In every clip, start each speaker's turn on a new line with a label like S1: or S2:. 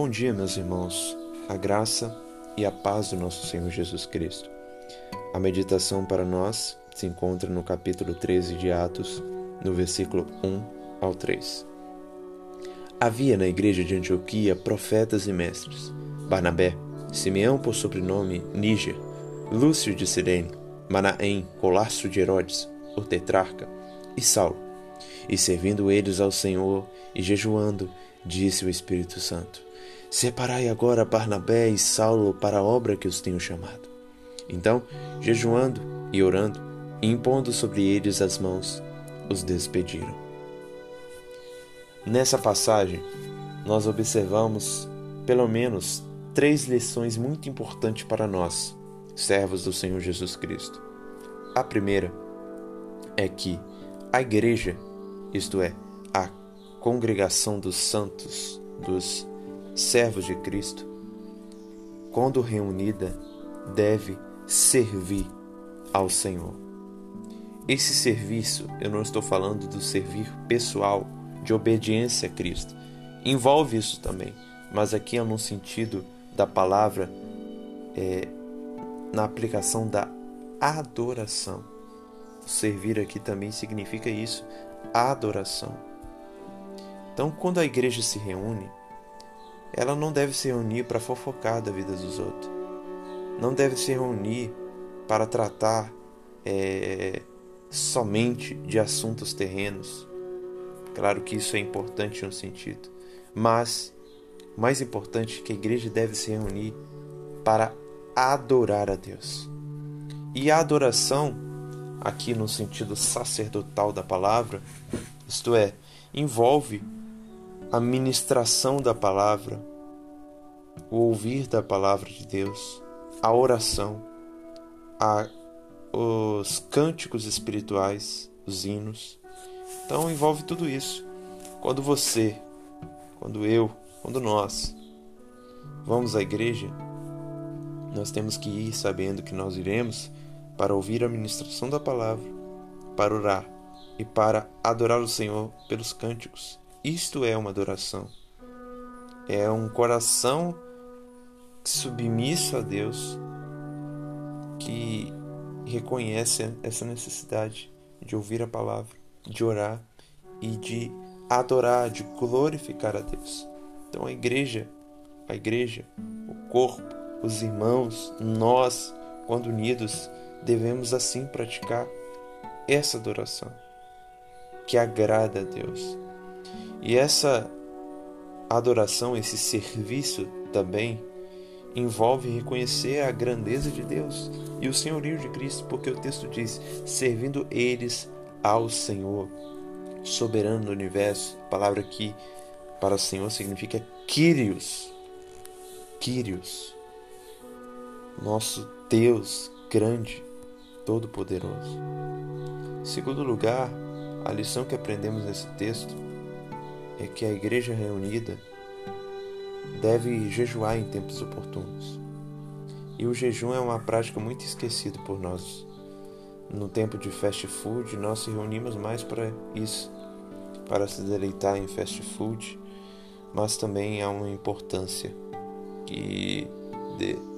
S1: Bom dia, meus irmãos. A graça e a paz do nosso Senhor Jesus Cristo. A meditação para nós se encontra no capítulo 13 de Atos, no versículo 1 ao 3. Havia na igreja de Antioquia profetas e mestres: Barnabé, Simeão por sobrenome Níger, Lúcio de Sirene, Manaém, colastro de Herodes, o tetrarca, e Saulo. E servindo eles ao Senhor e jejuando, disse o Espírito Santo: Separai agora Barnabé e Saulo para a obra que os tenho chamado. Então, jejuando e orando, e impondo sobre eles as mãos, os despediram. Nessa passagem, nós observamos pelo menos três lições muito importantes para nós, servos do Senhor Jesus Cristo. A primeira é que a igreja, isto é, a congregação dos santos, dos servos de Cristo, quando reunida, deve servir ao Senhor. Esse serviço, eu não estou falando do servir pessoal, de obediência a Cristo. Envolve isso também, mas aqui é no sentido da palavra, é, na aplicação da adoração. Servir aqui também significa isso, adoração. Então, quando a igreja se reúne, ela não deve se reunir para fofocar da vida dos outros. Não deve se reunir para tratar é, somente de assuntos terrenos. Claro que isso é importante em um sentido, mas mais importante que a igreja deve se reunir para adorar a Deus. E a adoração, aqui no sentido sacerdotal da palavra, isto é, envolve a ministração da palavra, o ouvir da palavra de Deus, a oração, a, os cânticos espirituais, os hinos. Então envolve tudo isso. Quando você, quando eu, quando nós vamos à igreja, nós temos que ir sabendo que nós iremos para ouvir a ministração da palavra, para orar e para adorar o Senhor pelos cânticos isto é uma adoração. É um coração submisso a Deus que reconhece essa necessidade de ouvir a palavra, de orar e de adorar, de glorificar a Deus. Então a igreja, a igreja, o corpo, os irmãos, nós, quando unidos, devemos assim praticar essa adoração que agrada a Deus. E essa adoração, esse serviço também envolve reconhecer a grandeza de Deus e o senhorio de Cristo, porque o texto diz: servindo eles ao Senhor, soberano do universo. Palavra aqui para Senhor significa Kyrios. Kyrios. Nosso Deus grande, todo-poderoso. Segundo lugar, a lição que aprendemos nesse texto é que a igreja reunida deve jejuar em tempos oportunos. E o jejum é uma prática muito esquecida por nós. No tempo de fast food, nós se reunimos mais para isso, para se deleitar em fast food, mas também há uma importância que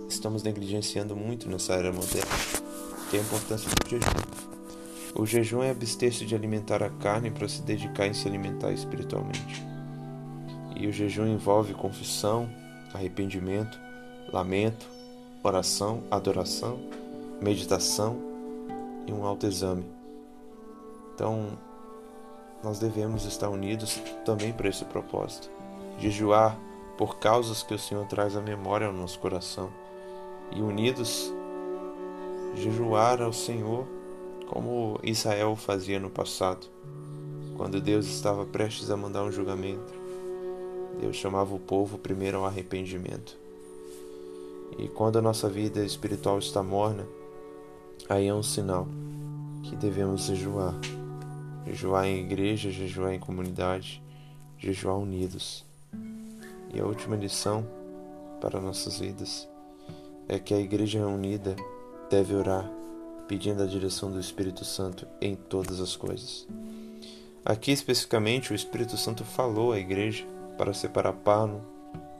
S1: estamos negligenciando muito nessa era moderna, que é a importância do jejum. O jejum é abster-se de alimentar a carne para se dedicar em se alimentar espiritualmente. E o jejum envolve confissão, arrependimento, lamento, oração, adoração, meditação e um autoexame. Então, nós devemos estar unidos também para esse propósito. Jejuar por causas que o Senhor traz à memória ao nosso coração. E unidos, jejuar ao Senhor como Israel fazia no passado, quando Deus estava prestes a mandar um julgamento. Deus chamava o povo primeiro ao arrependimento. E quando a nossa vida espiritual está morna, aí é um sinal que devemos jejuar. Jejuar em igreja, jejuar em comunidade, jejuar unidos. E a última lição para nossas vidas é que a igreja unida deve orar pedindo a direção do Espírito Santo em todas as coisas. Aqui especificamente, o Espírito Santo falou à igreja para separar pano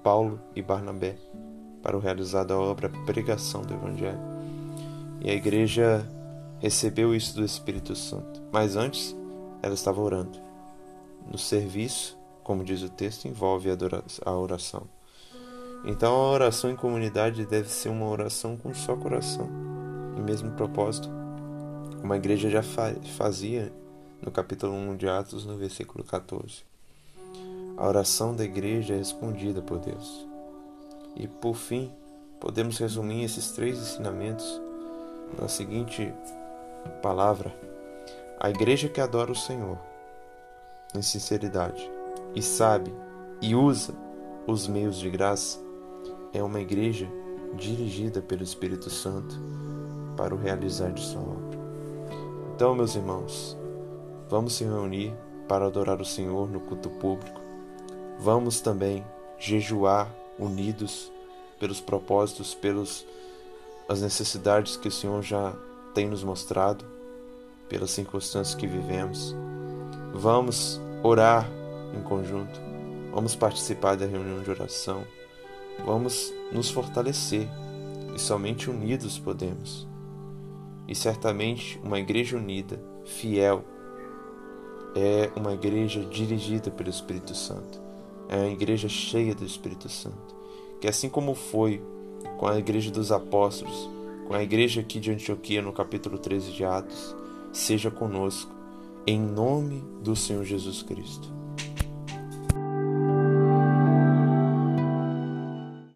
S1: Paulo e Barnabé para o realizar da obra pregação do Evangelho. E a igreja recebeu isso do Espírito Santo. Mas antes, ela estava orando. No serviço, como diz o texto, envolve a oração. Então a oração em comunidade deve ser uma oração com só coração e mesmo propósito, como a igreja já fazia no capítulo 1 de Atos, no versículo 14. A oração da igreja é respondida por Deus. E por fim, podemos resumir esses três ensinamentos na seguinte palavra: a igreja que adora o Senhor em sinceridade e sabe e usa os meios de graça é uma igreja dirigida pelo Espírito Santo para o realizar de sua obra. Então, meus irmãos, vamos se reunir para adorar o Senhor no culto público. Vamos também jejuar unidos pelos propósitos, pelas as necessidades que o Senhor já tem nos mostrado, pelas circunstâncias que vivemos. Vamos orar em conjunto. Vamos participar da reunião de oração. Vamos nos fortalecer e somente unidos podemos. E certamente uma igreja unida, fiel, é uma igreja dirigida pelo Espírito Santo. É uma igreja cheia do Espírito Santo. Que assim como foi com a igreja dos apóstolos, com a igreja aqui de Antioquia no capítulo 13 de Atos, seja conosco, em nome do Senhor Jesus Cristo.